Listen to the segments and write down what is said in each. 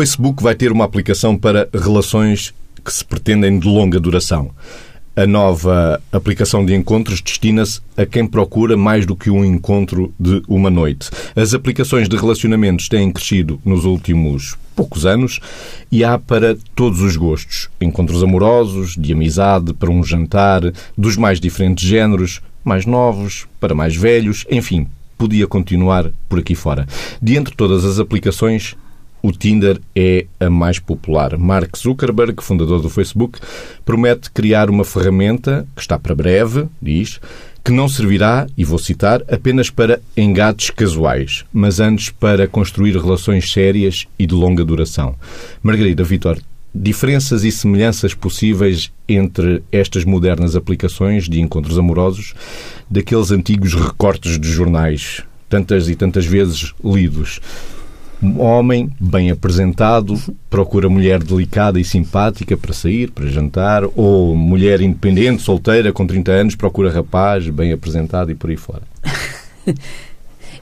Facebook vai ter uma aplicação para relações que se pretendem de longa duração. A nova aplicação de encontros destina-se a quem procura mais do que um encontro de uma noite. As aplicações de relacionamentos têm crescido nos últimos poucos anos e há para todos os gostos. Encontros amorosos, de amizade, para um jantar, dos mais diferentes géneros, mais novos, para mais velhos, enfim, podia continuar por aqui fora. De entre todas as aplicações, o Tinder é a mais popular. Mark Zuckerberg, fundador do Facebook, promete criar uma ferramenta que está para breve, diz, que não servirá, e vou citar, apenas para engates casuais, mas antes para construir relações sérias e de longa duração. Margarida Vitor, diferenças e semelhanças possíveis entre estas modernas aplicações de encontros amorosos daqueles antigos recortes de jornais, tantas e tantas vezes lidos. Homem bem apresentado procura mulher delicada e simpática para sair, para jantar, ou mulher independente, solteira, com 30 anos, procura rapaz bem apresentado e por aí fora.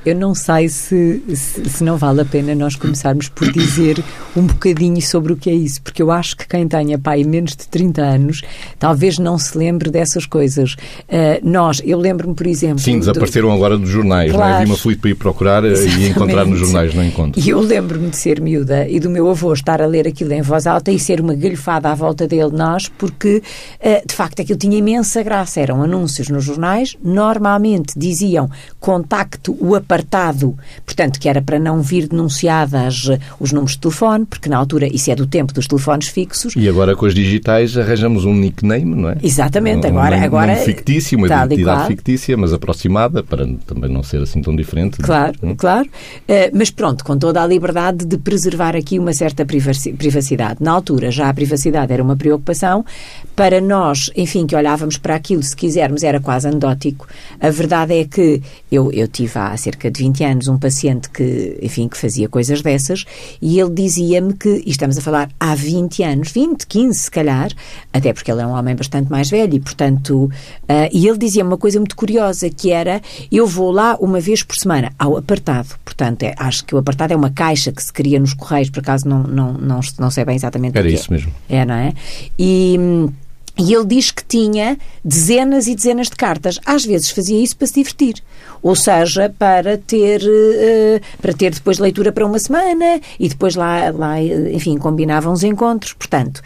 Eu não sei se, se, se, não vale a pena nós começarmos por dizer um bocadinho sobre o que é isso, porque eu acho que quem tenha pai menos de 30 anos talvez não se lembre dessas coisas. Uh, nós, eu lembro-me, por exemplo. Sim, desapareceram do... agora dos jornais, claro. não é? Vi uma feliz para ir procurar Exatamente. e encontrar nos jornais, não encontro. E eu lembro-me de ser miúda e do meu avô estar a ler aquilo em voz alta e ser uma galhofada à volta dele, nós, porque uh, de facto aquilo tinha imensa graça. Eram anúncios nos jornais, normalmente diziam contacto o apartado, portanto, que era para não vir denunciadas eh, os números de telefone, porque na altura isso é do tempo dos telefones fixos. E agora com as digitais arranjamos um nickname, não é? Exatamente, um, agora. Um, agora um fictício, uma identidade fictícia, mas aproximada, para também não ser assim tão diferente. Claro, hum? claro. Uh, mas pronto, com toda a liberdade de preservar aqui uma certa privacidade. Na altura já a privacidade era uma preocupação. Para nós, enfim, que olhávamos para aquilo, se quisermos, era quase anedótico. A verdade é que eu, eu tive há cerca cerca de 20 anos um paciente que, enfim, que fazia coisas dessas e ele dizia-me que, e estamos a falar há 20 anos, 20, 15 se calhar, até porque ele é um homem bastante mais velho e, portanto, uh, e ele dizia uma coisa muito curiosa que era, eu vou lá uma vez por semana ao apartado, portanto, é, acho que o apartado é uma caixa que se cria nos correios, por acaso não, não, não, não sei bem exatamente Era o que isso é. mesmo. É, não é? E... E ele diz que tinha dezenas e dezenas de cartas. Às vezes fazia isso para se divertir. Ou seja, para ter, uh, para ter depois leitura para uma semana e depois lá, lá enfim, combinavam os encontros. Portanto,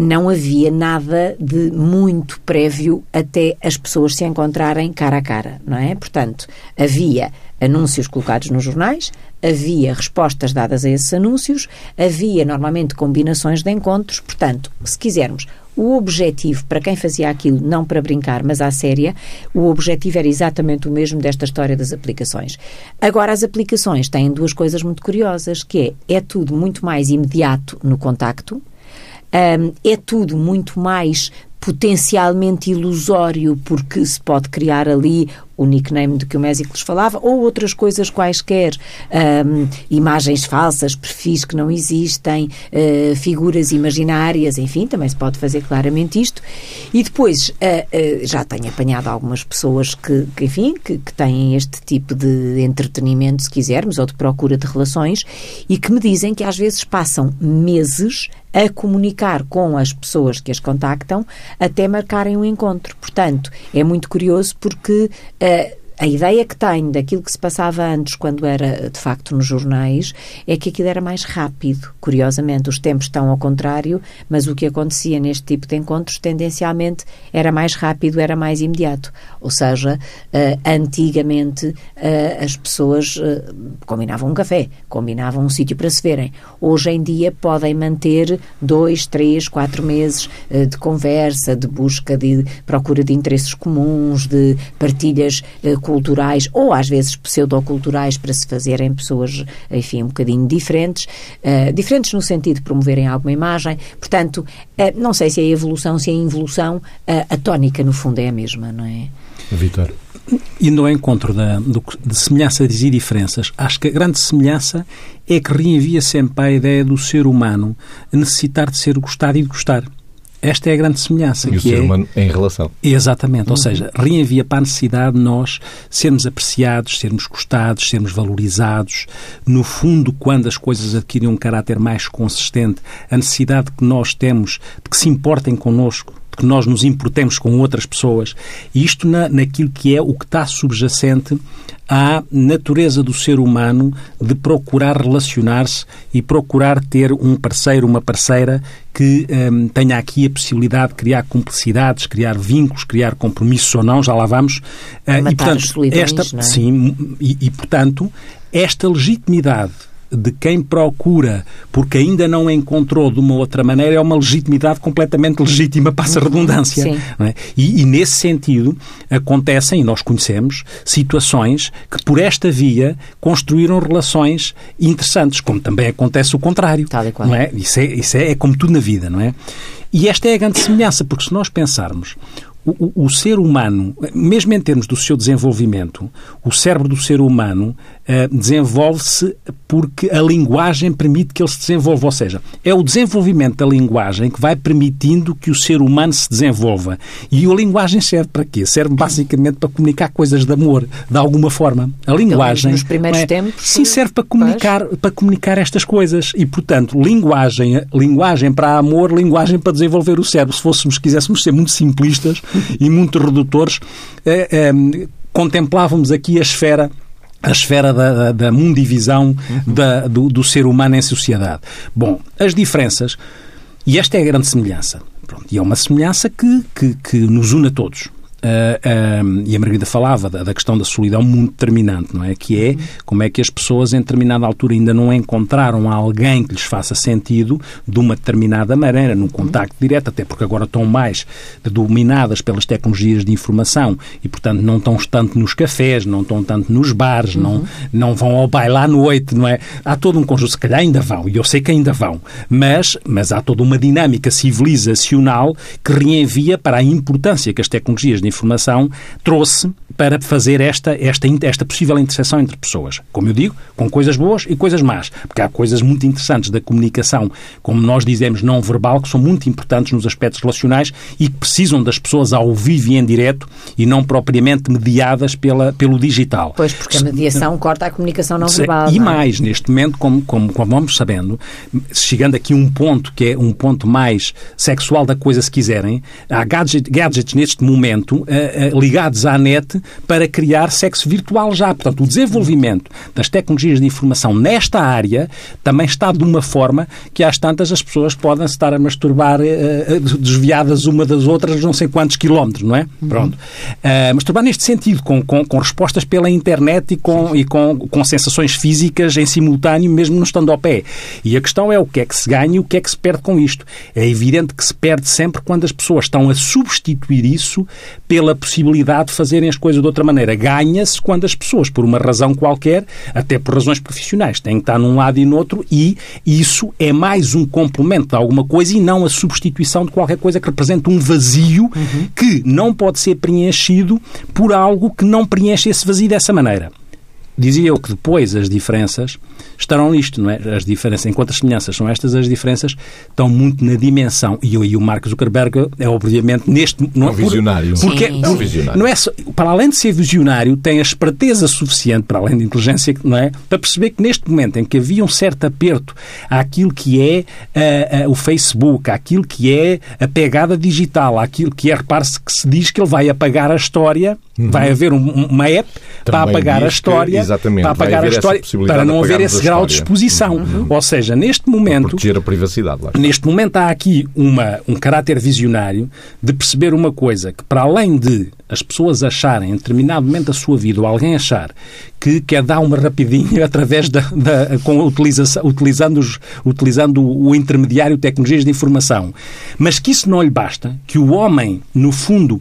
não havia nada de muito prévio até as pessoas se encontrarem cara a cara, não é? Portanto, havia anúncios colocados nos jornais, havia respostas dadas a esses anúncios, havia normalmente combinações de encontros. Portanto, se quisermos, o objetivo, para quem fazia aquilo, não para brincar, mas à séria, o objetivo era exatamente o mesmo desta história das aplicações. Agora, as aplicações têm duas coisas muito curiosas, que é, é tudo muito mais imediato no contacto, um, é tudo muito mais potencialmente ilusório, porque se pode criar ali o nickname de que o Mésicles falava, ou outras coisas quaisquer, um, imagens falsas, perfis que não existem, uh, figuras imaginárias, enfim, também se pode fazer claramente isto. E depois, uh, uh, já tenho apanhado algumas pessoas que, que enfim, que, que, têm este tipo de entretenimento, se quisermos, ou de procura de relações, e que me dizem que às vezes passam meses a comunicar com as pessoas que as contactam até marcarem um encontro. Portanto, é muito curioso porque uh, a ideia que tenho daquilo que se passava antes, quando era de facto nos jornais, é que aquilo era mais rápido. Curiosamente, os tempos estão ao contrário, mas o que acontecia neste tipo de encontros tendencialmente era mais rápido, era mais imediato. Ou seja, uh, antigamente uh, as pessoas uh, combinavam um café, combinavam um sítio para se verem. Hoje em dia podem manter dois, três, quatro meses de conversa, de busca, de procura de interesses comuns, de partilhas culturais ou às vezes pseudoculturais para se fazerem pessoas, enfim, um bocadinho diferentes, uh, diferentes no sentido de promoverem alguma imagem. Portanto, uh, não sei se é evolução, se é involução, uh, a tónica no fundo é a mesma, não é? Vitor. Indo ao encontro da, do, de semelhanças e diferenças, acho que a grande semelhança é que reenvia sempre a ideia do ser humano necessitar de ser gostado e de gostar. Esta é a grande semelhança. E o que ser é... humano em relação. Exatamente, Uhum. ou seja, reenvia para a necessidade de nós sermos apreciados, sermos gostados, sermos valorizados. No fundo, quando as coisas adquirem um caráter mais consistente, a necessidade que nós temos de que se importem connosco, de que nós nos importemos com outras pessoas. E isto na, naquilo que é o que está subjacente à natureza do ser humano de procurar relacionar-se e procurar ter um parceiro, uma parceira que hum, tenha aqui a possibilidade de criar cumplicidades, criar vínculos, criar compromissos ou não, já lá vamos. Ah, Matar as solidões, esta, é? sim, e, e, portanto, esta legitimidade de quem procura porque ainda não encontrou de uma outra maneira é uma legitimidade completamente legítima, passa a redundância. Sim. não é? e, e, nesse sentido, acontecem, e nós conhecemos, situações que por esta via construíram relações interessantes, como também acontece o contrário. Tal e qual. Não é? Isso, é, isso é, é como tudo na vida, não é? E esta é a grande semelhança, porque se nós pensarmos o, o, o, ser humano, mesmo em termos do seu desenvolvimento, o cérebro do ser humano desenvolve-se porque a linguagem permite que ele se desenvolva. Ou seja, é o desenvolvimento da linguagem que vai permitindo que o ser humano se desenvolva. E a linguagem serve para quê? Serve basicamente para comunicar coisas de amor, de alguma forma. A linguagem. Nos primeiros é? tempos. Sim, serve para comunicar, para comunicar estas coisas. E, portanto, linguagem, linguagem para amor, linguagem para desenvolver o cérebro. Se fôssemos, quiséssemos ser muito simplistas e muito redutores, eh, eh, contemplávamos aqui a esfera a esfera da, da, mundivisão uhum. da, do, do, ser humano em sociedade. Bom, as diferenças, e esta é a grande semelhança, pronto, e é uma semelhança que, que, que nos une a todos. Uh, uh, e a Margarida falava da, da, questão da solidão muito determinante, não é? Que é como é que as pessoas em determinada altura ainda não encontraram alguém que lhes faça sentido de uma determinada maneira, num contacto direto, até porque agora estão mais dominadas pelas tecnologias de informação e, portanto, não estão tanto nos cafés, não estão tanto nos bares, uhum. não, não vão ao baile à noite, não é? Há todo um conjunto, se calhar ainda vão, e eu sei que ainda vão, mas, mas há toda uma dinâmica civilizacional que reenvia para a importância que as tecnologias de informação trouxe para fazer esta, esta, esta possível interseção entre pessoas. Como eu digo, com coisas boas e coisas más. Porque há coisas muito interessantes da comunicação, como nós dizemos, não verbal, que são muito importantes nos aspectos relacionais e que precisam das pessoas ao vivo e em direto e não propriamente mediadas pela, pelo digital. Pois, porque a mediação corta a comunicação não verbal. E não é? mais, neste momento, como, como, como vamos sabendo, chegando aqui a um ponto que é um ponto mais sexual da coisa, se quiserem, há gadget, gadgets neste momento uh, uh, ligados à net para criar sexo virtual já. Portanto, o desenvolvimento das tecnologias de informação nesta área também está de uma forma que às tantas as pessoas podem estar a masturbar uh, desviadas uma das outras não sei quantos quilómetros, não é? Uhum. Pronto. masturbar neste sentido, com, com, com, respostas pela internet e, com, e com, com sensações físicas em simultâneo, mesmo não estando ao pé. E a questão é o que é que se ganha e o que é que se perde com isto. É evidente que se perde sempre quando as pessoas estão a substituir isso pela possibilidade de fazerem as coisas de outra maneira. Ganha-se quando as pessoas, por uma razão qualquer, até por razões profissionais, têm que estar num lado e no outro e isso é mais um complemento de alguma coisa e não a substituição de qualquer coisa que represente um vazio uhum. que não pode ser preenchido por algo que não preenche esse vazio dessa maneira. Dizia eu que depois as diferenças estarão nisto, não é? As diferenças, enquanto as semelhanças são estas, as diferenças estão muito na dimensão. E e o Mark Zuckerberg é obviamente neste não é um visionário. Porque Sim. É um visionário. não é só, para além de ser visionário, tem a esperteza suficiente para além da inteligência, não é, para perceber que neste momento em que havia um certo aperto àquilo que é uh, uh, o Facebook, àquilo que é a pegada digital, àquilo que é, repare-se que se diz que ele vai apagar a história, uhum. vai haver um, uma app Também para apagar a história, exatamente, para apagar a história, para não haver esse grau de exposição. Uhum. Ou seja, neste momento Proteger a privacidade. Lá. Neste momento há aqui uma, um caráter visionário de perceber uma coisa, que para além de as pessoas acharem, em determinado momento da sua vida, ou alguém achar que quer dar uma rapidinha através da, da com a utilização, utilizando, os, utilizando o intermediário tecnologias de informação, mas que isso não lhe basta, que o homem, no fundo,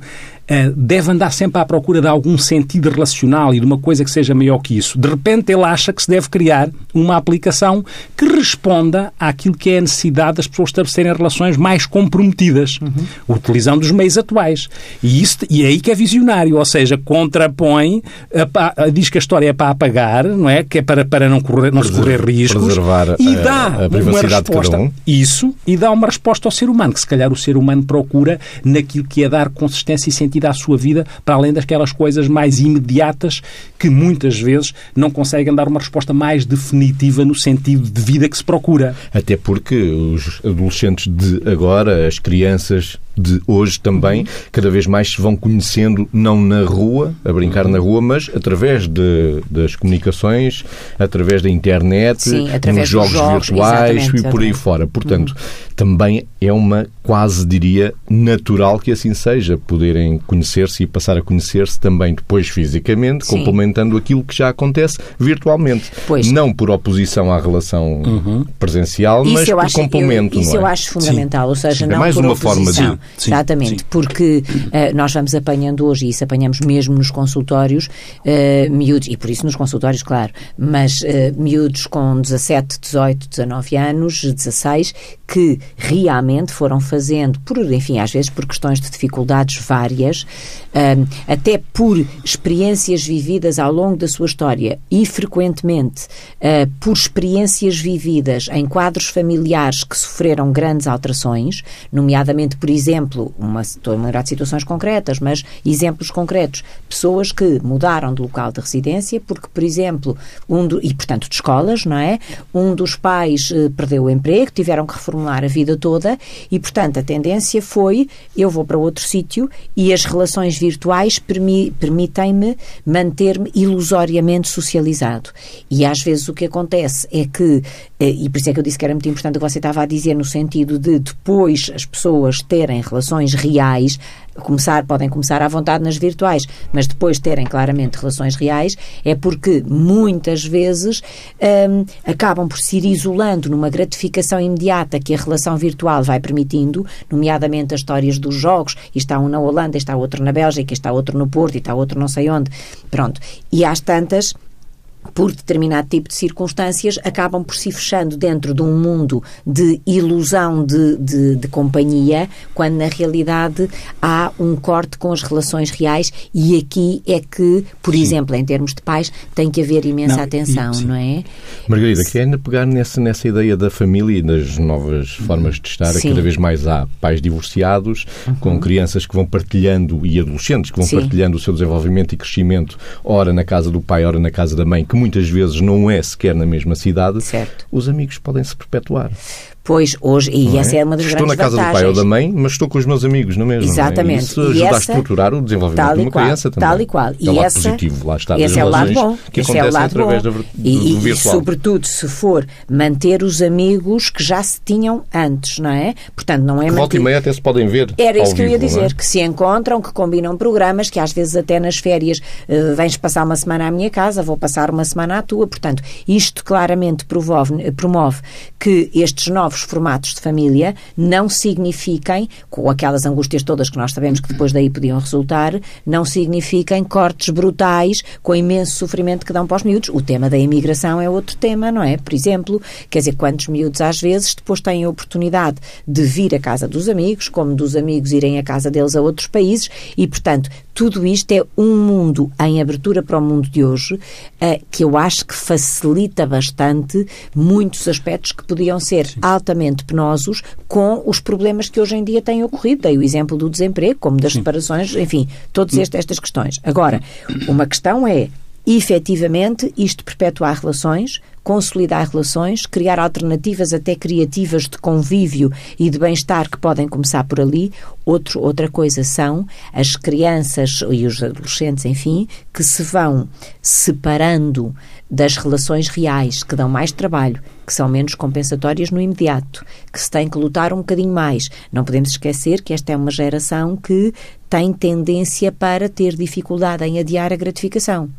deve andar sempre à procura de algum sentido relacional e de uma coisa que seja maior que isso. De repente ele acha que se deve criar uma aplicação que responda àquilo que é a necessidade das pessoas estabelecerem relações mais comprometidas, uhum. utilizando os meios atuais. E, isso, e é aí que é visionário, ou seja, contrapõe, a, a, diz que a história é para apagar, não é? Que é para, para não, correr, não se correr riscos. Preservar e dá a, a uma resposta, um. Isso, e dá uma resposta ao ser humano, que se calhar o ser humano procura naquilo que é dar consistência e sentido à sua vida, para além daquelas coisas mais imediatas que muitas vezes não conseguem dar uma resposta mais definitiva no sentido de vida que se procura. Até porque os adolescentes de agora, as crianças de hoje também, cada vez mais se vão conhecendo, não na rua, a brincar na rua, mas através de, das comunicações, através da internet, Sim, através nos jogos, jogos virtuais e por aí exatamente. fora. Portanto, também é uma quase, diria, natural que assim seja, poderem conhecer-se e passar a conhecer-se também depois fisicamente, Sim. complementando aquilo que já acontece virtualmente. Pois. Não por oposição à relação presencial, mas Isso eu por acho, complemento. eu, isso não é? eu acho fundamental, ou seja, É não mais por uma forma de- oposição. Sim, Exatamente, sim. porque eh, nós vamos apanhando hoje, e isso apanhamos mesmo nos consultórios, eh, miúdos, e por isso nos consultórios, claro, mas eh, miúdos com 17, 18, 19 anos, 16, que realmente foram fazendo, por, enfim, às vezes por questões de dificuldades várias, eh, até por experiências vividas ao longo da sua história e frequentemente eh, por experiências vividas em quadros familiares que sofreram grandes alterações, nomeadamente, por exemplo, uma, estou a lembrar de situações concretas, mas exemplos concretos, pessoas que mudaram de local de residência porque, por exemplo, um do, e portanto de escolas, não é? Um dos pais eh, perdeu o emprego, tiveram que reformular a vida toda e, portanto, a tendência foi eu vou para outro sítio e as relações virtuais permi- permitem-me manter-me ilusoriamente socializado. E às vezes o que acontece é que, eh, e por isso é que eu disse que era muito importante o que você estava a dizer, no sentido de depois as pessoas terem relações reais, começar, podem começar à vontade nas virtuais, mas depois terem claramente relações reais, é porque muitas vezes hum, acabam por se ir isolando numa gratificação imediata que a relação virtual vai permitindo, nomeadamente as histórias dos jogos, e está um na Holanda, está outro na Bélgica, está outro no Porto, está outro não sei onde. Pronto. E às tantas por determinado tipo de circunstâncias, acabam por se fechando dentro de um mundo de ilusão de, de, de companhia, quando na realidade há um corte com as relações reais e aqui é que, por exemplo, em termos de pais, tem que haver imensa Não, e- atenção, sim. não é? Margarida, queria ainda pegar nessa, nessa ideia da família e das novas formas de estar. Sim. Cada vez mais há pais divorciados, com crianças que vão partilhando e adolescentes que vão Sim. partilhando o seu desenvolvimento e crescimento, ora na casa do pai, ora na casa da mãe, que muitas vezes não é sequer na mesma cidade. Certo. Os amigos podem se perpetuar. Pois, hoje, e não essa é uma das Estou na grandes casa do pai ou vantagens. da mãe, mas estou com os meus amigos, não é mesmo? Exatamente. Isso E ajuda a essa- estruturar o desenvolvimento de e uma qual, criança também. Tal e qual. É o E essa, positivo, lá está, esse é o lado bom. que esse é o lado bom. da, do, e, do e, sobretudo, se for manter os amigos que já se tinham antes, não é? Portanto, não é Que volta e manter... meia até se podem ver Era isso que eu ia é? dizer, que se encontram, que combinam programas, que às vezes até nas férias eh, vens passar uma semana à minha casa, vou passar uma semana à tua. Portanto, isto claramente promove, promove que estes novos formatos de família não signifiquem, com aquelas angústias todas que nós sabemos que depois daí podiam resultar, não signifiquem cortes brutais com imenso sofrimento que dão para os miúdos. O tema da imigração é outro tema, não é? Por exemplo, quer dizer, quantos miúdos às vezes depois têm a oportunidade de vir à casa dos amigos, como dos amigos irem à casa deles a outros países, e portanto, tudo isto é um mundo em abertura para o mundo de hoje eh, que eu acho que facilita bastante muitos aspectos que podiam ser altamente penosos com os problemas que hoje em dia têm ocorrido. Dei o exemplo do desemprego, como das separações, enfim, todas este- estas questões. Agora, uma questão é efetivamente isto perpetuar relações, consolidar relações, criar alternativas até criativas de convívio e de bem-estar que podem começar por ali. Outro, outra coisa são as crianças e os adolescentes, enfim, que se vão separando das relações reais, que dão mais trabalho, que são menos compensatórias no imediato, que se tem que lutar um bocadinho mais. Não podemos esquecer que esta é uma geração que tem tendência para ter dificuldade em adiar a gratificação.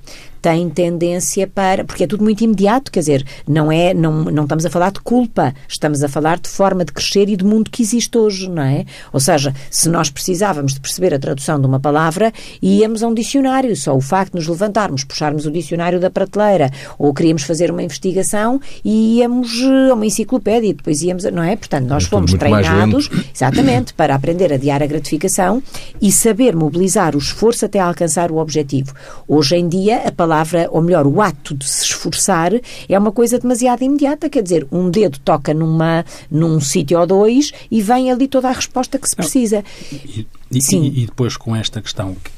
Tem tendência para. Porque é tudo muito imediato, quer dizer, não é, não, não estamos a falar de culpa, estamos a falar de forma de crescer e do mundo que existe hoje, não é? Ou seja, se nós precisávamos de perceber a tradução de uma palavra, íamos a um dicionário. Só o facto de nos levantarmos, puxarmos o dicionário da prateleira, ou queríamos fazer uma investigação e íamos a uma enciclopédia e depois íamos, não é? Portanto, nós É fomos treinados, exatamente, para aprender a adiar a gratificação e saber mobilizar o esforço até alcançar o objetivo. Hoje em dia, a palavra, ou melhor, o ato de se esforçar é uma coisa demasiado imediata, quer dizer, um dedo toca numa, num sítio ou dois e vem ali toda a resposta que se precisa. E, e- Sim. e- e depois com esta questão, que,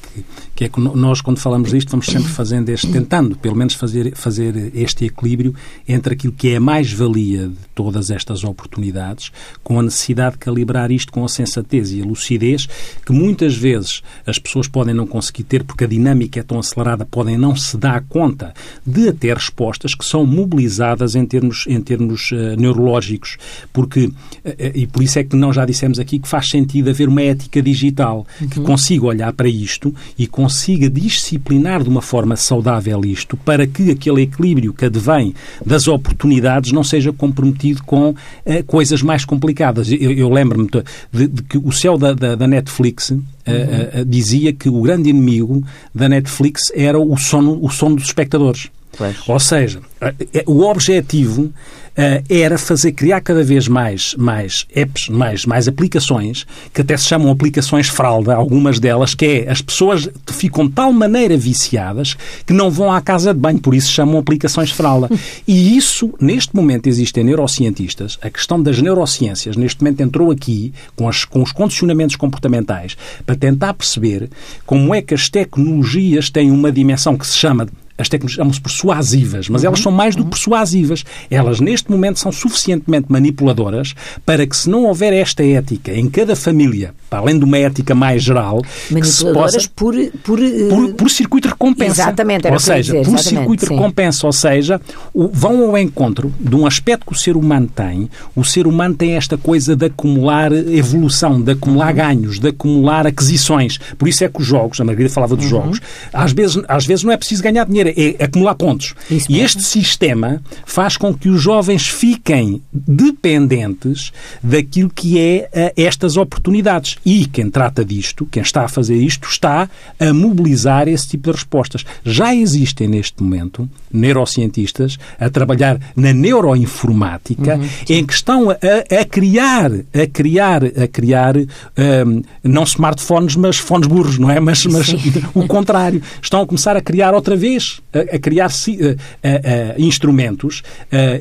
que- é que nós, quando falamos disto, vamos sempre fazendo este, tentando, pelo menos, fazer, fazer este equilíbrio entre aquilo que é a mais-valia de todas estas oportunidades, com a necessidade de calibrar isto com a sensatez e a lucidez, que muitas vezes as pessoas podem não conseguir ter, porque a dinâmica é tão acelerada, podem não se dar conta de até respostas que são mobilizadas em termos, em termos eh, neurológicos, porque, eh, e por isso é que nós já dissemos aqui que faz sentido haver uma ética digital. Que consiga olhar para isto e consiga disciplinar de uma forma saudável isto para que aquele equilíbrio que advém das oportunidades não seja comprometido com eh, coisas mais complicadas. Eu, eu lembro-me de, de- de que o céu da, da- da Netflix eh, eh, dizia que o grande inimigo da Netflix era o sono, o sono dos espectadores. Pois. Ou seja, eh, eh, o objetivo eh, era fazer criar cada vez mais, mais apps, mais, mais aplicações, que até se chamam aplicações fralda, algumas delas, que é as pessoas ficam de tal maneira viciadas que não vão à casa de banho, por isso se chamam aplicações fralda. E isso, neste momento, existem neurocientistas, a questão das neurociências, neste momento entrou aqui com, as- com os condicionamentos comportamentais para tentar perceber como é que as tecnologias têm uma dimensão que se chama as tecnologias chamam-se persuasivas, mas elas são mais do que persuasivas. Elas, neste momento, são suficientemente manipuladoras para que, se não houver esta ética em cada família, para além de uma ética mais geral, Manipuladoras possa... por, por, eh, Por, por circuito de recompensa. Exatamente, era Ou seja, dizer, por circuito de sim. recompensa, ou seja, o- vão ao encontro de um aspecto que o ser humano tem. O ser humano tem esta coisa de acumular evolução, de acumular Uhum. ganhos, de acumular aquisições. Por isso é que os jogos, a Margarida falava Uhum. dos jogos, às vezes, às vezes não é preciso ganhar dinheiro, é acumular pontos. E este sistema faz com que os jovens fiquem dependentes daquilo que é eh, estas oportunidades. E quem trata disto, quem está a fazer isto, está a mobilizar esse tipo de respostas. Já existem neste momento neurocientistas a trabalhar na neuroinformática em que estão a, a criar, a criar, a criar hum, não smartphones, mas fones burros, não é? Mas, mas o contrário. Estão a começar a criar outra vez, a, a criar eh, eh, instrumentos,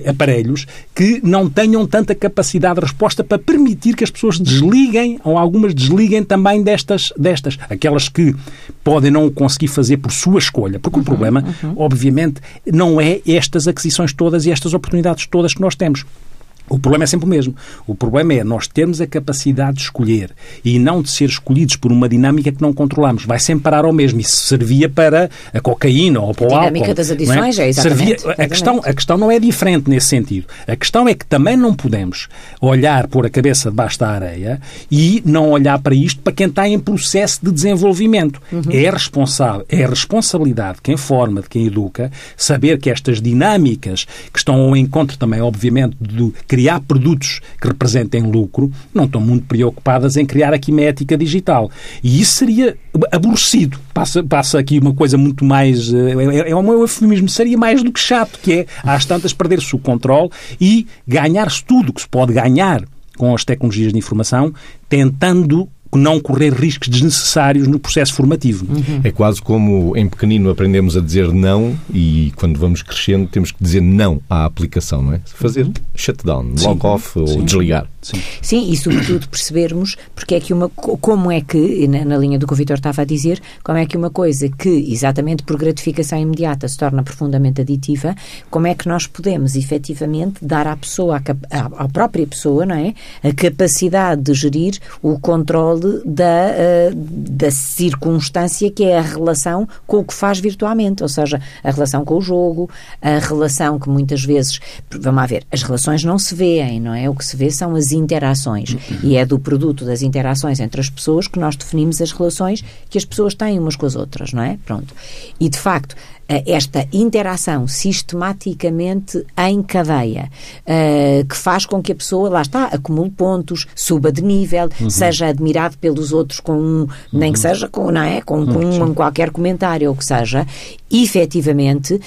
aparelhos que não tenham tanta capacidade de resposta para permitir que as pessoas desliguem, ou algumas desliguem também destas, destas. Aquelas que podem não conseguir fazer por sua escolha. Porque o problema, obviamente, não é estas aquisições todas e estas oportunidades todas que nós temos. O problema é sempre o mesmo. O problema é nós termos a capacidade de escolher e não de ser escolhidos por uma dinâmica que não controlamos. Vai sempre parar ao mesmo. Isso servia para a cocaína ou para o A álcool. dinâmica das não adições, é, exatamente, Servia- a, exatamente. questão, a questão não é diferente nesse sentido. A questão é que também não podemos olhar por a cabeça debaixo da areia e não olhar para isto para quem está em processo de desenvolvimento. Uhum. É responsável, é a responsabilidade de quem forma, de quem educa, saber que estas dinâmicas que estão ao encontro também, obviamente, de criar produtos que representem lucro, não estão muito preocupadas em criar aqui uma ética digital. E isso seria aborrecido. Passa, passa aqui uma coisa muito mais. eh, É, é um eufemismo, seria mais do que chato, que é, às tantas, perder-se o controle e ganhar-se tudo que se pode ganhar com as tecnologias de informação, tentando não correr riscos desnecessários no processo formativo. É quase como em pequenino aprendemos a dizer não e quando vamos crescendo temos que dizer não à aplicação, não é? Fazer shutdown, Sim. log off ou Sim. desligar. Sim. Sim, e sobretudo percebermos porque é que uma co- como é que, na, na linha do que o Vitor estava a dizer, como é que uma coisa que, exatamente por gratificação imediata, se torna profundamente aditiva, como é que nós podemos efetivamente dar à pessoa, à- à própria pessoa, não é? A capacidade de gerir o controle da, eh, da circunstância que é a relação com o que faz virtualmente, ou seja, a relação com o jogo, a relação que muitas vezes, vamos lá ver, as relações não se veem, não é? O que se vê são as interações e é do produto das interações entre as pessoas que nós definimos as relações que as pessoas têm umas com as outras, não é? Pronto. E de facto, esta interação sistematicamente em cadeia, uh, que faz com que a pessoa, lá está, acumule pontos, suba de nível, uhum. seja admirado pelos outros com um, nem que uhum. seja com, não é? com, com uhum. um, qualquer comentário ou que seja, efetivamente uh,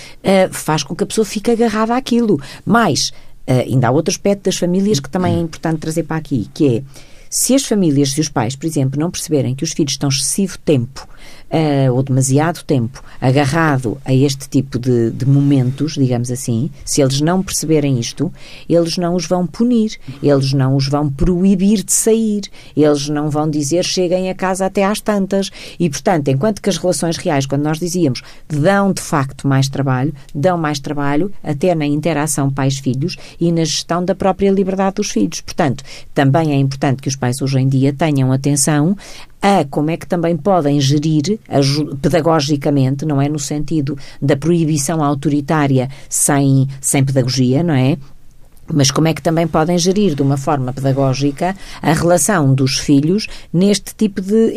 faz com que a pessoa fique agarrada àquilo. Mas uh, ainda há outro aspecto das famílias que também é importante trazer para aqui, que é se as famílias, se os pais, por exemplo, não perceberem que os filhos estão excessivo tempo uh, ou demasiado tempo agarrado a este tipo de, de, momentos, digamos assim, se eles não perceberem isto, eles não os vão punir, eles não os vão proibir de sair, eles não vão dizer cheguem a casa até às tantas. E, portanto, enquanto que as relações reais, quando nós dizíamos, dão de facto mais trabalho, dão mais trabalho até na interação pais-filhos e na gestão da própria liberdade dos filhos. Portanto, também é importante que os pais hoje em dia tenham atenção a como é que também podem gerir pedagogicamente, não é? No sentido da proibição autoritária sem, sem pedagogia, não é? mas como é que também podem gerir de uma forma pedagógica a relação dos filhos neste tipo de,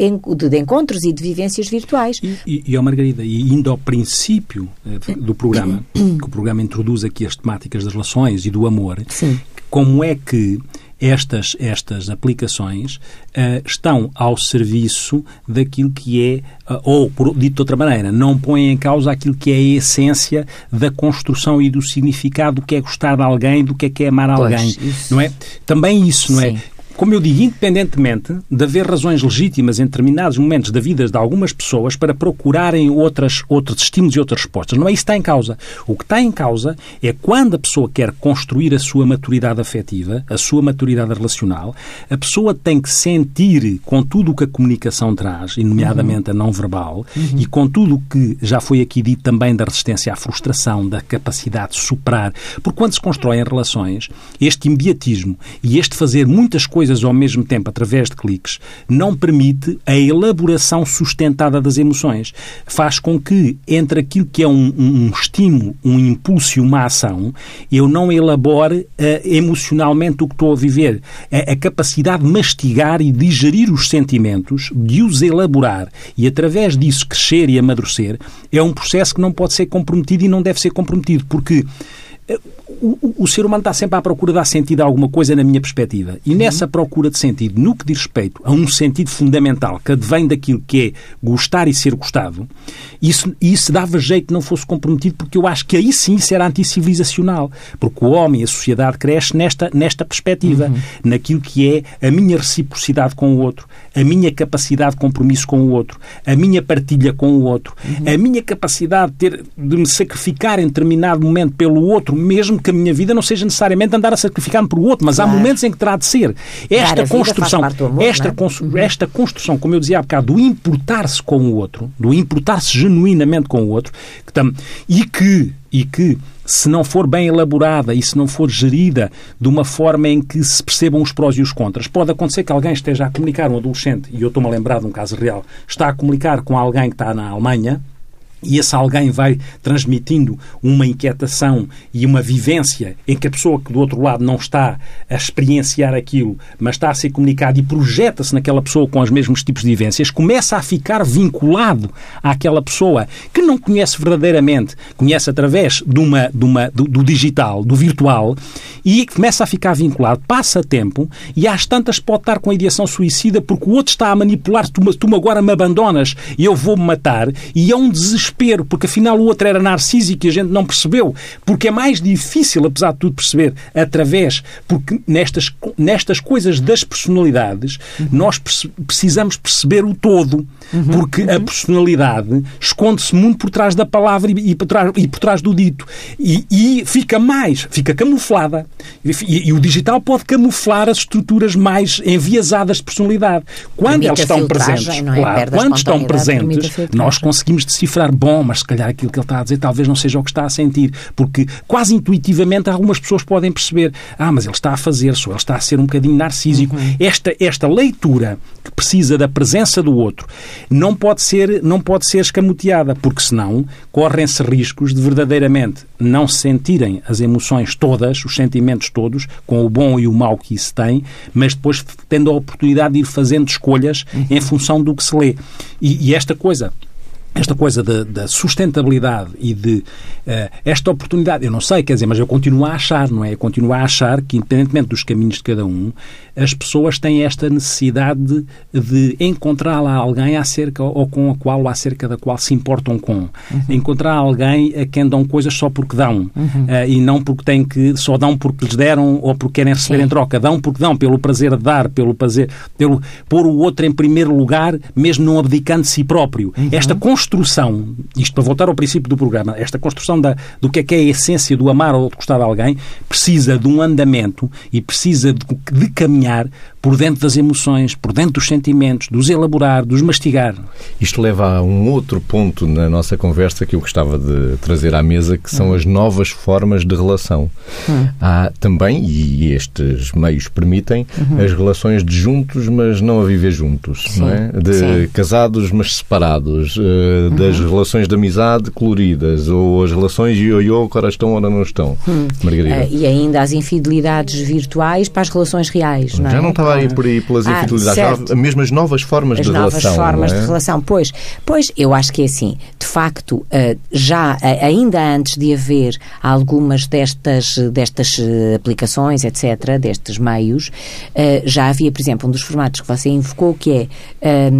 de encontros e de vivências virtuais. E, e, e Margarida, e indo ao princípio eh, do programa, que o programa introduz aqui as temáticas das relações e do amor, Sim. como é que estas, estas aplicações uh, estão ao serviço daquilo que é, uh, ou, por, dito de outra maneira, não põem em causa aquilo que é a essência da construção e do significado do que é gostar de alguém, do que é que é amar pois, alguém. Isso. Não é? Também isso, não é? Sim. é? Como eu digo, independentemente de haver razões legítimas em determinados momentos da vida de algumas pessoas para procurarem outras, outros estímulos e outras respostas, não é isso que está em causa. O que está em causa é quando a pessoa quer construir a sua maturidade afetiva, a sua maturidade relacional, a pessoa tem que sentir com tudo o que a comunicação traz, e nomeadamente uhum. a não verbal, uhum. e com tudo o que já foi aqui dito também da resistência à frustração, da capacidade de superar, porque quando se constroem relações, este imediatismo e este fazer muitas coisas coisas ao mesmo tempo através de cliques não permite a elaboração sustentada das emoções. Faz com que, entre aquilo que é um, um estímulo, um impulso e uma ação, eu não elabore uh, emocionalmente o que estou a viver. A, a capacidade de mastigar e digerir os sentimentos, de os elaborar e, através disso, crescer e amadurecer, é um processo que não pode ser comprometido e não deve ser comprometido, porque o, o, ser humano está sempre à procura de dar sentido a alguma coisa, na minha perspectiva. E nessa uhum. procura de sentido, no que diz respeito a um sentido fundamental que advém daquilo que é gostar e ser gostado, isso, isso dava jeito que não fosse comprometido, porque eu acho que aí sim isso era anticivilizacional. Porque o homem e a sociedade cresce nesta, nesta perspectiva, uhum. naquilo que é a minha reciprocidade com o outro, a minha capacidade de compromisso com o outro, a minha partilha com o outro, uhum. a minha capacidade de, ter, de me sacrificar em determinado momento pelo outro, mesmo que a minha vida não seja necessariamente andar a sacrificar-me por outro, mas claro. há momentos em que terá de ser. Esta construção, amor, esta, é? uhum. esta construção, como eu dizia há bocado, do importar-se com o outro, do importar-se genuinamente com o outro, que tam, e que e que se não for bem elaborada e se não for gerida de uma forma em que se percebam os prós e os contras, pode acontecer que alguém esteja a comunicar, um adolescente, e eu estou-me a lembrar de um caso real, está a comunicar com alguém que está na Alemanha, e esse alguém vai transmitindo uma inquietação e uma vivência em que a pessoa que do outro lado não está a experienciar aquilo, mas está a ser comunicado e projeta-se naquela pessoa com os mesmos tipos de vivências, começa a ficar vinculado àquela pessoa que não conhece verdadeiramente, conhece através de uma, de uma, do, do digital, do virtual, e começa a ficar vinculado, passa tempo e às tantas pode estar com a ideação suicida porque o outro está a manipular, tu, tu agora me abandonas e eu vou-me matar, e é um desespero desespero, porque afinal o outro era narcísico e a gente não percebeu, porque é mais difícil, apesar de tudo, perceber através, porque nestas, nestas coisas das personalidades uhum. nós precisamos perceber o todo, uhum. porque uhum. a personalidade esconde-se muito por trás da palavra e, e, por, trás, e por trás do dito e, e fica mais, fica camuflada. E, e, o digital pode camuflar as estruturas mais enviesadas de personalidade. Quando elas estão presentes, é? claro, quando estão presentes, nós conseguimos decifrar bom, mas se calhar aquilo que ele está a dizer talvez não seja o que está a sentir, porque quase intuitivamente algumas pessoas podem perceber, ah, mas ele está a fazer-se, ou ele está a ser um bocadinho narcísico. Uhum. Esta, esta leitura que precisa da presença do outro não pode ser, não pode ser escamoteada, porque senão correm-se riscos de verdadeiramente não sentirem as emoções todas, os sentimentos todos, com o bom e o mau que isso tem, mas depois tendo a oportunidade de ir fazendo escolhas uhum. em função do que se lê. E, e esta coisa esta coisa da, sustentabilidade e de uh, esta oportunidade, eu não sei, quer dizer, mas eu continuo a achar, não é? Eu continuo a achar que, independentemente dos caminhos de cada um, as pessoas têm esta necessidade de, de encontrar lá alguém acerca ou com a qual ou acerca da qual se importam com. Uhum. Encontrar alguém a quem dão coisas só porque dão uhum. uh, e não porque têm que, só dão porque lhes deram ou porque querem receber Sim. em troca. Dão porque dão pelo prazer de dar, pelo prazer, pelo pôr o outro em primeiro lugar, mesmo não abdicando de si próprio. Uhum. Esta construção construção, isto para voltar ao princípio do programa, esta construção da, do que é que é a essência do amar ou de gostar de alguém, precisa de um andamento e precisa de, de caminhar por dentro das emoções, por dentro dos sentimentos, dos elaborar, dos mastigar. Isto leva a um outro ponto na nossa conversa que eu gostava de trazer à mesa, que são as novas formas de relação. Hum. Há também, e estes meios permitem, uhum. as relações de juntos, mas não a viver juntos, Sim. não é? De Sim. casados, mas separados, uh, das uhum. relações de amizade coloridas, ou as relações ioiô, ora estão, ora não estão. Hum. Margarida. Uh, e ainda as infidelidades virtuais para as relações reais, não é? Já não estava aí por aí pelas ah, infidelidades, mesmo as novas formas as de novas relação. As novas formas é? de relação, pois, pois eu acho que é assim, de facto, eh, já ainda antes de haver algumas destas, destas eh, aplicações, etc., destes meios, já havia, por exemplo, um dos formatos que você invocou que é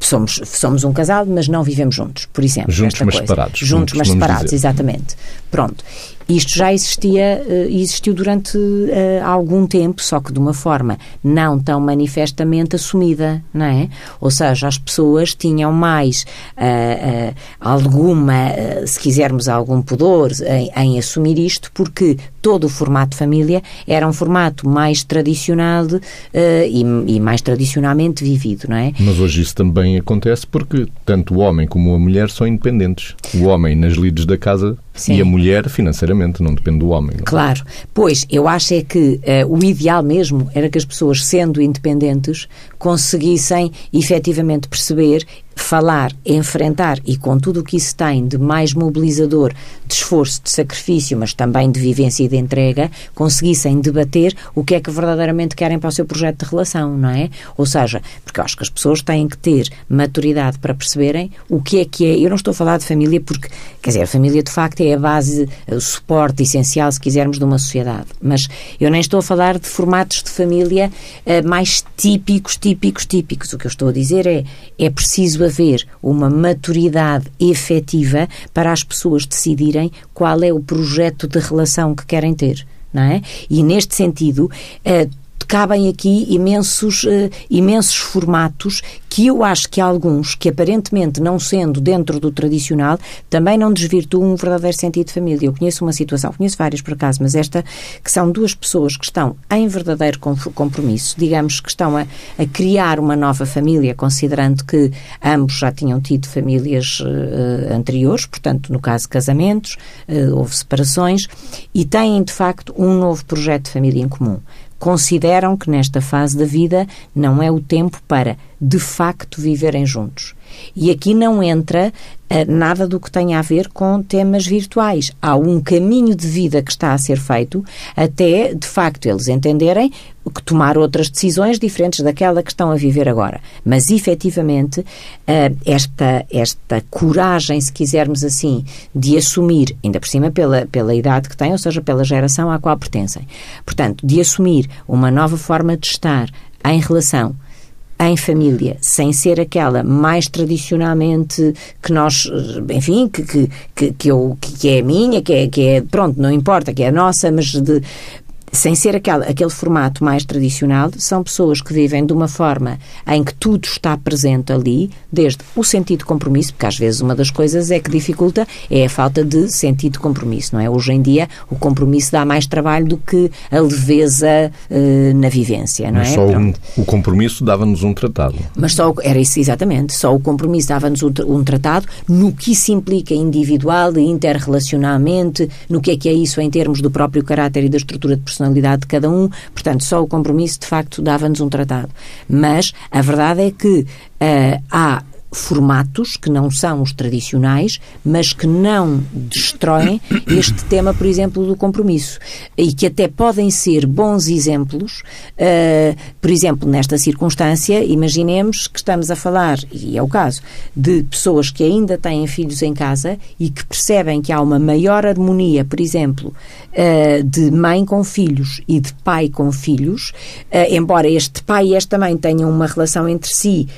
somos, somos um casal, mas não vivemos juntos, por exemplo. Juntos, mas coisa. separados. Juntos, mas separados, dizer. exatamente. Pronto. Isto já existia e uh, existiu durante uh, algum tempo, só que de uma forma não tão manifestamente assumida, não é? Ou seja, as pessoas tinham mais uh, alguma, se quisermos, algum pudor em, em, assumir isto, porque todo o formato família era um formato mais tradicional e, e mais tradicionalmente vivido, não é? Mas hoje isso também acontece porque tanto o homem como a mulher são independentes. O homem nas lides da casa Sim. E a mulher, financeiramente, não depende do homem. Não? É? Claro. Pois, eu acho é que uh, o ideal mesmo era que as pessoas, sendo independentes, conseguissem efetivamente perceber falar, enfrentar e com tudo o que isso tem de mais mobilizador, de esforço, de sacrifício, mas também de vivência e de entrega, conseguissem debater o que é que verdadeiramente querem para o seu projeto de relação, não é? Ou seja, porque eu acho que as pessoas têm que ter maturidade para perceberem o que é que é. Eu não estou a falar de família porque, quer dizer, a família de facto é a base, o suporte essencial, se quisermos, de uma sociedade. Mas eu nem estou a falar de formatos de família uh, mais típicos, típicos, típicos. O que eu estou a dizer é é preciso haver uma maturidade efetiva para as pessoas decidirem qual é o projeto de relação que querem ter. É? E neste sentido, eh, cabem aqui imensos, uh, imensos formatos que eu acho que alguns, que aparentemente não sendo dentro do tradicional, também não desvirtuam um verdadeiro sentido de família. Eu conheço uma situação, conheço várias por acaso, mas esta, que são duas pessoas que estão em verdadeiro compromisso, digamos que estão a, a criar uma nova família, considerando que ambos já tinham tido famílias uh, anteriores, portanto, no caso, casamentos, uh, houve separações, e têm, de facto, um novo projeto de família em comum consideram que nesta fase da vida não é o tempo para, de facto, viverem juntos. E aqui não entra uh, nada do que tenha a ver com temas virtuais. Há um caminho de vida que está a ser feito até, de facto, eles entenderem que tomar outras decisões diferentes daquela que estão a viver agora. Mas, efetivamente, uh, esta, esta coragem, se quisermos assim, de assumir, ainda por cima pela, pela idade que têm, ou seja, pela geração à qual pertencem, portanto, de assumir uma nova forma de estar em relação em família, sem ser aquela mais tradicionalmente que nós, enfim, que, que, que, eu, que é minha, que é, que é, pronto, não importa, que é nossa, mas de, sem ser aquele, aquele formato mais tradicional, são pessoas que vivem de uma forma em que tudo está presente ali, desde o sentido de compromisso, porque às vezes uma das coisas é que dificulta é a falta de sentido de compromisso, não é? Hoje em dia o compromisso dá mais trabalho do que a leveza uh, na vivência, não Mas é? Só um, o compromisso dava-nos um tratado. Mas só, era isso exatamente, só o compromisso dava-nos um, um tratado no que isso implica individual e interrelacionalmente, no que é que é isso em termos do próprio caráter e da estrutura de personalidade personalidade de cada um, portanto, só o compromisso de facto dava-nos um tratado. Mas a verdade é que uh, há formatos que não são os tradicionais, mas que não destroem este tema, por exemplo, do compromisso e que até podem ser bons exemplos. Uh, por exemplo, nesta circunstância, imaginemos que estamos a falar, e é o caso, de pessoas que ainda têm filhos em casa e que percebem que há uma maior harmonia, por exemplo, uh, de mãe com filhos e de pai com filhos, uh, embora este pai e esta mãe tenham uma relação entre si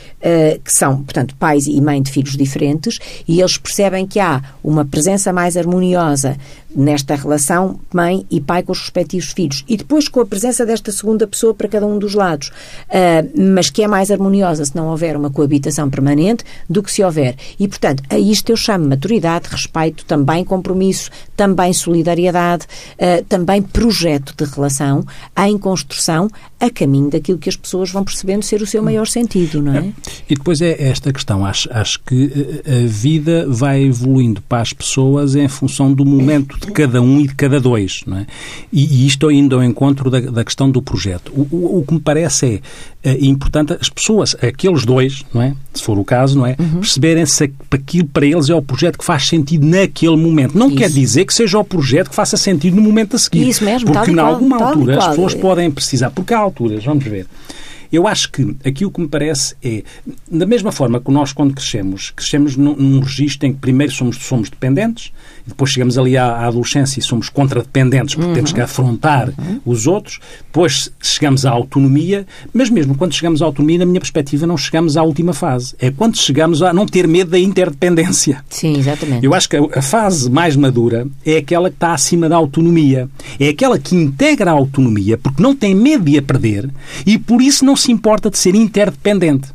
que são, portanto, pais e mãe de filhos diferentes, e eles percebem que há uma presença mais harmoniosa nesta relação mãe e pai com os respectivos filhos. E depois com a presença desta segunda pessoa para cada um dos lados. Uh, mas que é mais harmoniosa se não houver uma coabitação permanente do que se houver. E, portanto, a isto eu chamo maturidade, respeito, também compromisso, também solidariedade, uh, também projeto de relação em construção a caminho daquilo que as pessoas vão percebendo ser o seu maior sentido, não é? é. E depois é esta questão. Acho, acho que eh, a vida vai evoluindo para as pessoas em função do momento de cada um e de cada dois. Não é? e, e isto indo ao encontro da, da questão do projeto. O, o, o, que me parece é, é importante as pessoas, aqueles dois, não é? se for o caso, não é? Uhum. perceberem se aquilo para eles é o projeto que faz sentido naquele momento. Não Isso. quer dizer que seja o projeto que faça sentido no momento a seguir. Isso mesmo, Porque, em alguma qual, altura, as pessoas podem precisar, porque há alturas, vamos ver. Eu acho que aqui o que me parece é, da mesma forma que nós, quando crescemos, crescemos num, num registro em que primeiro somos, somos dependentes, depois chegamos ali à, à adolescência e somos contradependentes porque uhum. temos que afrontar uhum. os outros, depois chegamos à autonomia, mas mesmo quando chegamos à autonomia, na minha perspectiva, não chegamos à última fase. É quando chegamos a não ter medo da interdependência. Sim, exatamente. Eu acho que a, a fase mais madura é aquela que está acima da autonomia. É aquela que integra a autonomia porque não tem medo de a perder e por isso não se importa de ser interdependente.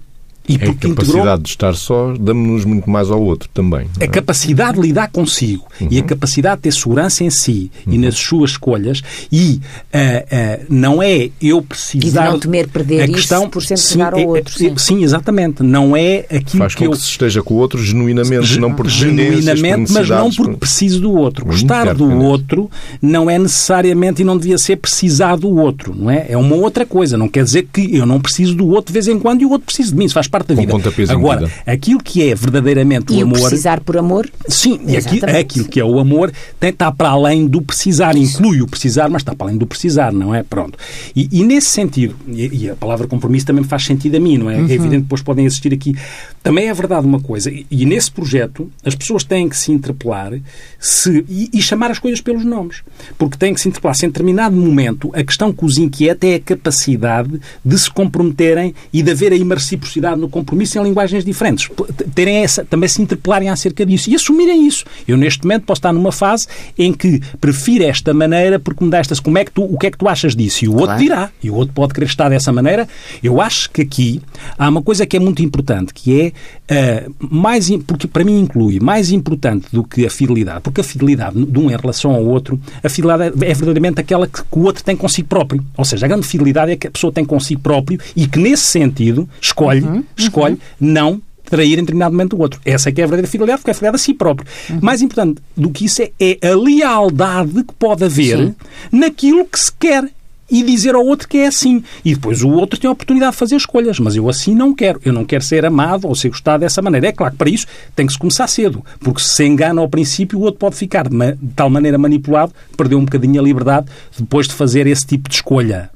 E a capacidade integrou... de estar só damos-nos muito mais ao outro também. É? A capacidade de lidar consigo uhum. e a capacidade de ter segurança em si uhum. e nas suas escolhas e uh, uh, não é eu precisar... E não temer perder a questão, por se entregar ao é, outro. Sim. sim. exatamente. Não é aquilo Faz que eu... que se esteja com o outro genuinamente, não por Genuinamente, mas não porque preciso do outro. Gostar do outro não é necessariamente e não devia ser precisar do outro, não é? É uma outra coisa. Não quer dizer que eu não preciso do outro de vez em quando e o outro precisa de mim. Isso faz parte da vida. Agora, aquilo que é verdadeiramente e o amor. precisar por amor? Sim, e aquilo, aquilo que é o amor tem, está para além do precisar, inclui o precisar, mas está para além do precisar, não é? Pronto. E, e nesse sentido, e, e, a palavra compromisso também faz sentido a mim, não é? Uhum. É evidente que depois podem existir aqui. Também é verdade uma coisa, e, e nesse projeto as pessoas têm que se interpelar se, e, e, chamar as coisas pelos nomes. Porque têm que se interpelar se em determinado momento a questão que os inquieta é a capacidade de se comprometerem e de haver aí uma reciprocidade no compromisso em linguagens diferentes. Terem essa, também se interpelarem acerca disso e assumirem isso. Eu, neste momento, posso estar numa fase em que prefiro esta maneira porque me dá estas. Como é que tu, o que é que tu achas disso? E o outro claro. dirá. E o outro pode querer estar dessa maneira. Eu acho que aqui há uma coisa que é muito importante, que é uh, mais, porque para mim inclui mais importante do que a fidelidade, porque a fidelidade de um em relação ao outro, a fidelidade é verdadeiramente aquela que, que o outro tem consigo próprio. Ou seja, a grande fidelidade é que a pessoa tem consigo próprio e que, nesse sentido, escolhe, uhum, escolhe uhum. não trair em determinado momento o outro. Essa é que é a verdadeira fidelidade, porque é fidelidade a si próprio. Uhum. Mais importante do que isso é, é a lealdade que pode haver Sim. naquilo que se quer e dizer ao outro que é assim. E depois o outro tem a oportunidade de fazer escolhas, mas eu assim não quero. Eu não quero ser amado ou ser gostado dessa maneira. É claro que para isso tem que se começar cedo, porque se se engana ao princípio, o outro pode ficar de, tal maneira manipulado, perder um bocadinho a liberdade depois de fazer esse tipo de escolha.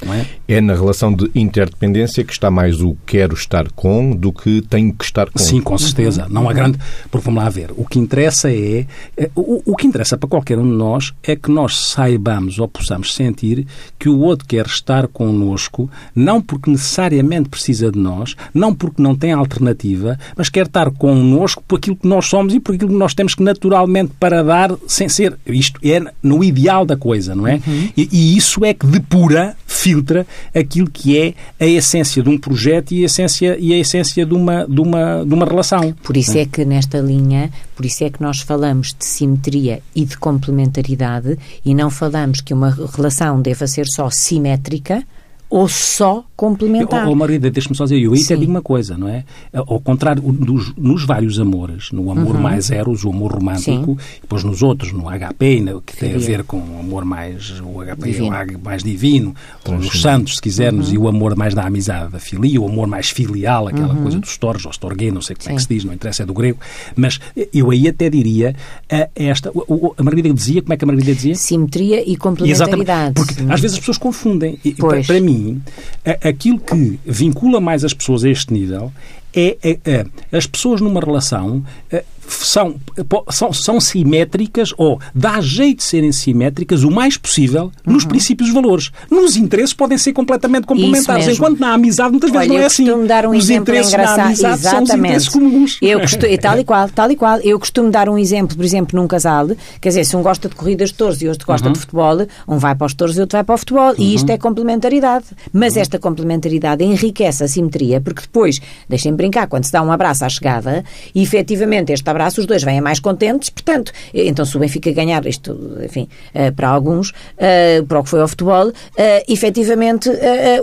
É? é na relação de interdependência que está mais o quero estar com do que tenho que estar com. Sim, com certeza. Não há grande. Porque vamos lá ver. O que interessa é. é o, o que interessa para qualquer um de nós é que nós saibamos ou possamos sentir que o outro quer estar connosco, não porque necessariamente precisa de nós, não porque não tem alternativa, mas quer estar connosco por aquilo que nós somos e por aquilo que nós temos que naturalmente para dar, sem ser. Isto é no ideal da coisa, não é? Uhum. E, e, isso é que depura, filtra aquilo que é a essência de um projeto e a essência, e a essência de, uma, de, uma, de uma relação. Por isso é? é que nesta linha, por isso é que nós falamos de simetria e de complementaridade e não falamos que uma relação deva ser só simétrica simétrica ou só complementar. Ô, Marida, deixa-me só dizer, eu aí até digo uma coisa, não é? Ao contrário, dos, nos vários amores, no amor uhum. mais eros, o amor romântico, Sim. e depois nos outros, no HP, que tem a ver com o amor mais, o HP divino. O mais divino, com os santos, se quisermos, uhum. e o amor mais da amizade, da filia, o amor mais filial, aquela uhum. coisa dos torres, ou storgê, não sei como Sim. é que se diz, não interessa, é do grego, mas eu aí até diria, a, esta, a Margarida dizia, como é que a Margarida dizia? Simetria e complementaridade. Exatamente, porque às vezes as pessoas confundem. Para, para mim, aquilo que vincula mais as pessoas a este nível é, é, é as pessoas numa relação são, são, são simétricas ou dá jeito de serem simétricas o mais possível nos uhum. princípios e valores. Nos interesses podem ser completamente complementares, enquanto na amizade muitas vezes Olha, não é assim. dar um os interesses engraçado. na amizade Exatamente. são os interesses comuns. Eu costumo, tal e qual, tal e qual. Eu costumo dar um exemplo, por exemplo, num casal, quer dizer, se um gosta de corridas de touros e outro gosta uhum. de futebol, um vai para os touros e outro vai para o futebol. Uhum. E isto uhum. é complementaridade. Mas esta complementaridade enriquece a simetria, porque depois, deixem brincar, quando se dá um abraço à chegada, e efetivamente este abraço os dois vêm mais contentes, portanto, então se o Benfica ganhar isto, enfim, uh, para alguns, uh, para o que foi ao futebol, efetivamente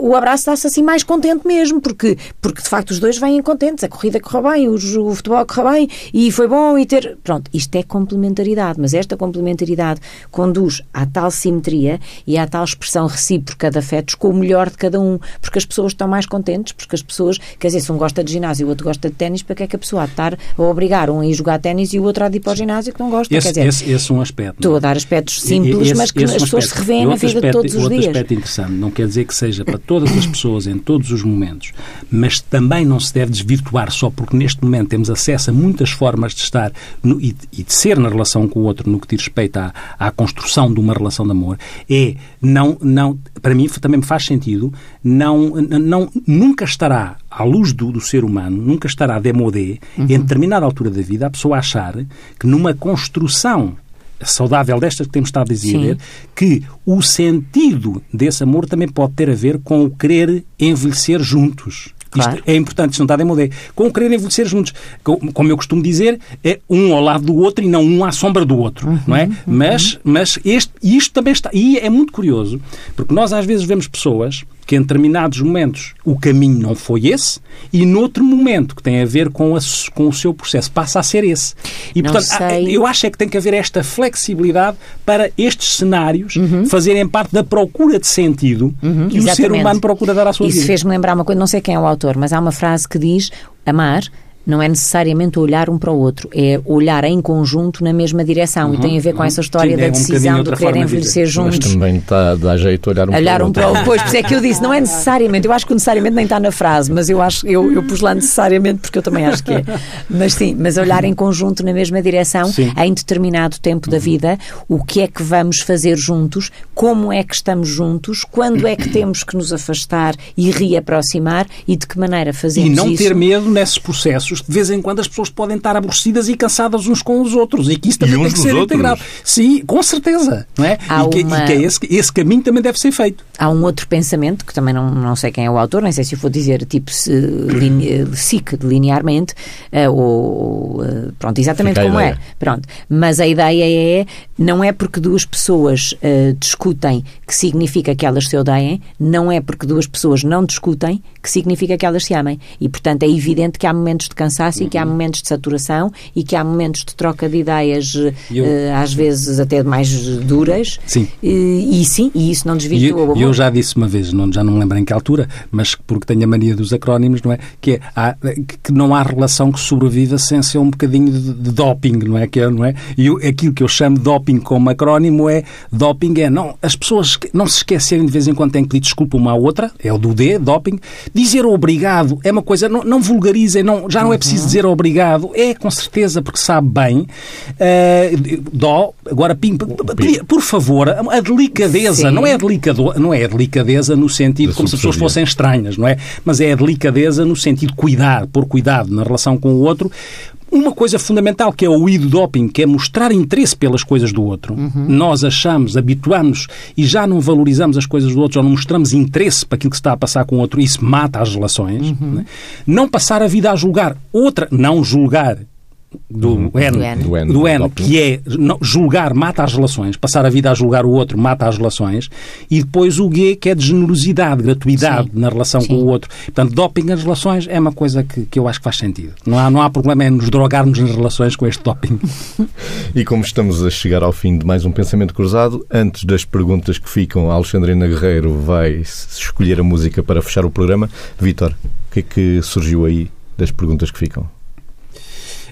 o abraço dá-se assim mais contente mesmo, porque, porque de facto os dois vêm contentes, a corrida correu bem, o, futebol correu bem e foi bom e ter. Pronto, isto é complementaridade, mas esta complementaridade conduz à tal simetria e à tal expressão recíproca de afetos com o melhor de cada um, porque as pessoas estão mais contentes, porque as pessoas, quer dizer, se um gosta de ginásio e o outro gosta de ténis, para que é que a pessoa de estar a obrigar um a ir jogar ténis e o outro há de ir para o ginásio que não gosta. Esse, Quer dizer, esse, esse é um aspecto. Estou a dar aspectos simples, esse, mas que as um pessoas se revêem na vida aspecto, de todos os outro dias. Outro aspecto interessante, não quer dizer que seja para todas as pessoas em todos os momentos, mas também não se deve desvirtuar só porque neste momento temos acesso a muitas formas de estar no, e, e, de ser na relação com o outro no que diz respeito à, à construção de uma relação de amor, é não, não, para mim também me faz sentido, não, não, nunca estará à luz do, do ser humano, nunca estará demodé, uhum. em determinada altura da vida, a pessoa achar que numa construção saudável desta que temos estado a dizer, Sim. que o sentido desse amor também pode ter a ver com o querer envelhecer juntos. Claro. Isto é importante, isto não está de moda. Com o querer envelhecer juntos. Como eu costumo dizer, é um ao lado do outro e não um à sombra do outro. Uhum, não é? Uhum. Mas, mas este, isto também está. E é muito curioso, porque nós às vezes vemos pessoas que em determinados momentos o caminho não foi esse e noutro momento que tem a ver com, a, com o seu processo passa a ser esse. E, não portanto, sei. eu acho é que tem que haver esta flexibilidade para estes cenários uhum. fazerem parte da procura de sentido uhum, que exatamente. o ser humano procura dar à sua Isso vida. Isso fez-me lembrar uma coisa, não sei quem é o autor, mas há uma frase que diz amar não é necessariamente olhar um para o outro, é olhar em conjunto na mesma direção. Uhum, e tem a ver com uhum. essa história Sim, da é decisão um de querer envelhecer de juntos. Mas também está, dá jeito olhar um olhar para o outro. Um para o Pois, por isso é que eu disse, não é necessariamente, eu acho que necessariamente nem está na frase, mas eu acho, eu, eu pus lá necessariamente porque eu também acho que é. Mas sim, mas olhar em conjunto na mesma direção, sim. em determinado tempo da vida, o que é que vamos fazer juntos, como é que estamos juntos, quando é que temos que nos afastar e reaproximar e de que maneira fazemos isso. E não isso. ter medo nesses processos de vez em quando as pessoas podem estar aborrecidas e cansadas uns com os outros e que isso também tem que ser integrado. Sim, com certeza. Não é? Há e que, uma... e que é esse, esse caminho também deve ser feito. Há um outro pensamento, que também não, não sei quem é o autor, nem sei se eu vou dizer tipo se, line, SIC, linearmente, uh, ou uh, pronto, exatamente Fica como é. Pronto. Mas a ideia é, não é porque duas pessoas uh, discutem que significa que elas se odeiem, não é porque duas pessoas não discutem que significa que elas se amem. E, portanto, é evidente que há momentos de cansaço uhum. e que há uhum. momentos de saturação e que há momentos de troca de ideias, eu... uh, às vezes até mais duras. Sim. E, e sim, e isso não o amor. Eu já disse uma vez, não, já não me lembro em que altura, mas porque tenho a mania dos acrónimos, não é? Que, é, há, que não há relação que sobreviva sem ser um bocadinho de, de doping, não é? Que é, não é? E eu, aquilo que eu chamo de doping como acrónimo é doping é não, as pessoas não se esquecerem de vez em quando têm que pedir desculpa uma à outra, é o do D, doping. Dizer obrigado é uma coisa, não, não vulgarizem, não, já não é preciso dizer obrigado, é com certeza porque sabe bem. Uh, dó, agora pim, por favor, a delicadeza, não é a delicado, não é a delicadeza no sentido como se as pessoas fossem estranhas, não é? Mas é a delicadeza no sentido de cuidar, pôr cuidado na relação com o outro, uma coisa fundamental que é o ido doping, que é mostrar interesse pelas coisas do outro. Uhum. Nós achamos, habituamos e já não valorizamos as coisas do outro, já não mostramos interesse para aquilo que se está a passar com o outro. Isso mata as relações. Uhum. Né? Não passar a vida a julgar. Outra, não julgar do Uhum. N, Do N. Do N, do N, que é não- julgar mata as relações, passar a vida a julgar o outro mata as relações, e depois o G, que é de generosidade, gratuidade Sim. na relação com Sim. o outro. Portanto, doping as relações é uma coisa que, que eu acho que faz sentido. Não há, não há problema em nos drogarmos nas relações com este doping. E como estamos a chegar ao fim de mais um Pensamento Cruzado, antes das perguntas que ficam, a Alexandrina Guerreiro vai escolher a música para fechar o programa. Vítor, o que é que surgiu aí das perguntas que ficam?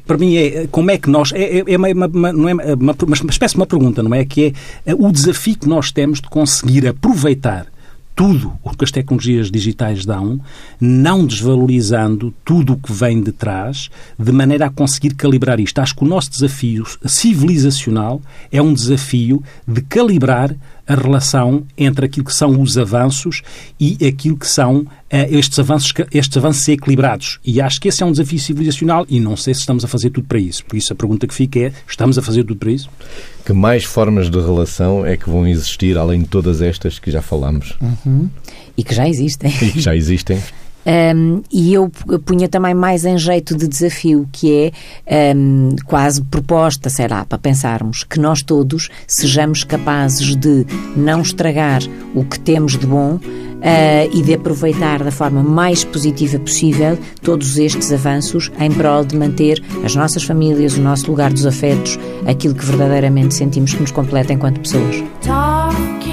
Para mim é como é que nós é, é- é uma, uma- não é uma, uma espécie de uma pergunta, não é? Que é o desafio que nós temos de conseguir aproveitar tudo o que as tecnologias digitais dão, não desvalorizando tudo o que vem de trás, de maneira a conseguir calibrar isto. Acho que o nosso desafio civilizacional é um desafio de calibrar a relação entre aquilo que são os avanços e aquilo que são eh, estes avanços, estes avanços equilibrados. E acho que esse é um desafio civilizacional e não sei se estamos a fazer tudo para isso. Por isso a pergunta que fica é, estamos a fazer tudo para isso? Que mais formas de relação é que vão existir, além de todas estas que já falámos E que já existem. e que já existem? Um, e eu punha também mais em jeito de desafio, que é um, quase proposta, sei lá, para pensarmos que nós todos sejamos capazes de não estragar o que temos de bom uh, e de aproveitar da forma mais positiva possível todos estes avanços em prol de manter as nossas famílias, o nosso lugar dos afetos, aquilo que verdadeiramente sentimos que nos completa enquanto pessoas. Talk